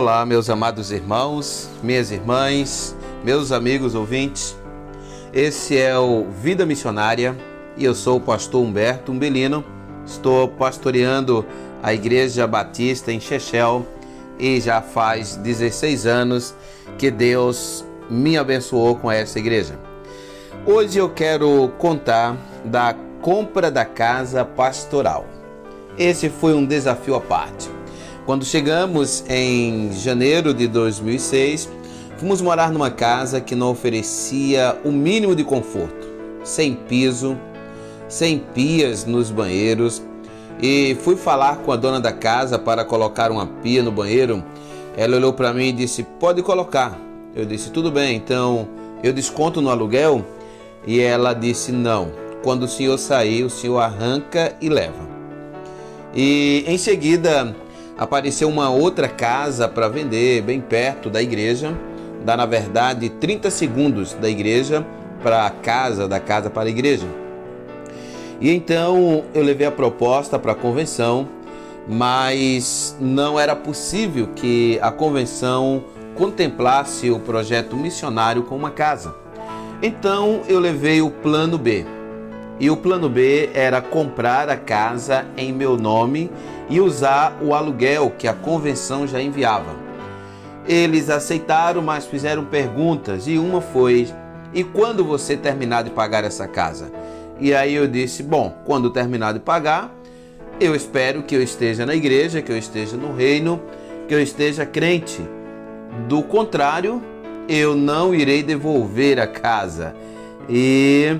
Olá, meus amados irmãos, minhas irmãs, meus amigos ouvintes. Esse é o Vida Missionária e eu sou o pastor Humberto Umbelino. Estou pastoreando a Igreja Batista em Chechel e já faz 16 anos que Deus me abençoou com essa igreja. Hoje eu quero contar da compra da casa pastoral. Esse foi um desafio à parte. Quando chegamos em janeiro de 2006, fomos morar numa casa que não oferecia o mínimo de conforto, sem piso, sem pias nos banheiros. E fui falar com a dona da casa para colocar uma pia no banheiro. Ela olhou para mim e disse: Pode colocar. Eu disse: Tudo bem, então eu desconto no aluguel? E ela disse: Não. Quando o senhor sair, o senhor arranca e leva. E em seguida apareceu uma outra casa para vender bem perto da igreja, dá na verdade 30 segundos da igreja para a casa, da casa para a igreja. E então eu levei a proposta para a convenção, mas não era possível que a convenção contemplasse o projeto missionário com uma casa. Então eu levei o plano B. E o plano B era comprar a casa em meu nome e usar o aluguel que a convenção já enviava. Eles aceitaram, mas fizeram perguntas e uma foi: "E quando você terminar de pagar essa casa?" E aí eu disse: "Bom, quando terminar de pagar, eu espero que eu esteja na igreja, que eu esteja no reino, que eu esteja crente. Do contrário, eu não irei devolver a casa." E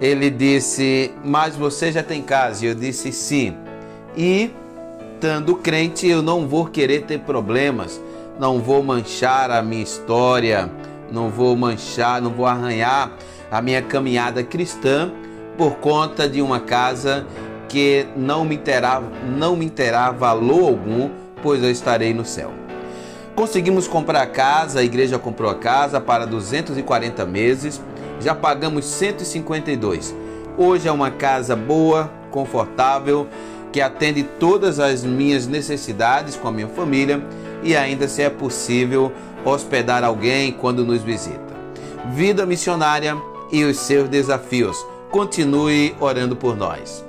ele disse: Mas você já tem casa? E eu disse: Sim. E, estando crente, eu não vou querer ter problemas, não vou manchar a minha história, não vou manchar, não vou arranhar a minha caminhada cristã por conta de uma casa que não me terá, não me terá valor algum, pois eu estarei no céu. Conseguimos comprar a casa, a igreja comprou a casa para 240 meses já pagamos 152. Hoje é uma casa boa, confortável, que atende todas as minhas necessidades com a minha família e ainda se é possível hospedar alguém quando nos visita. Vida missionária e os seus desafios. Continue orando por nós.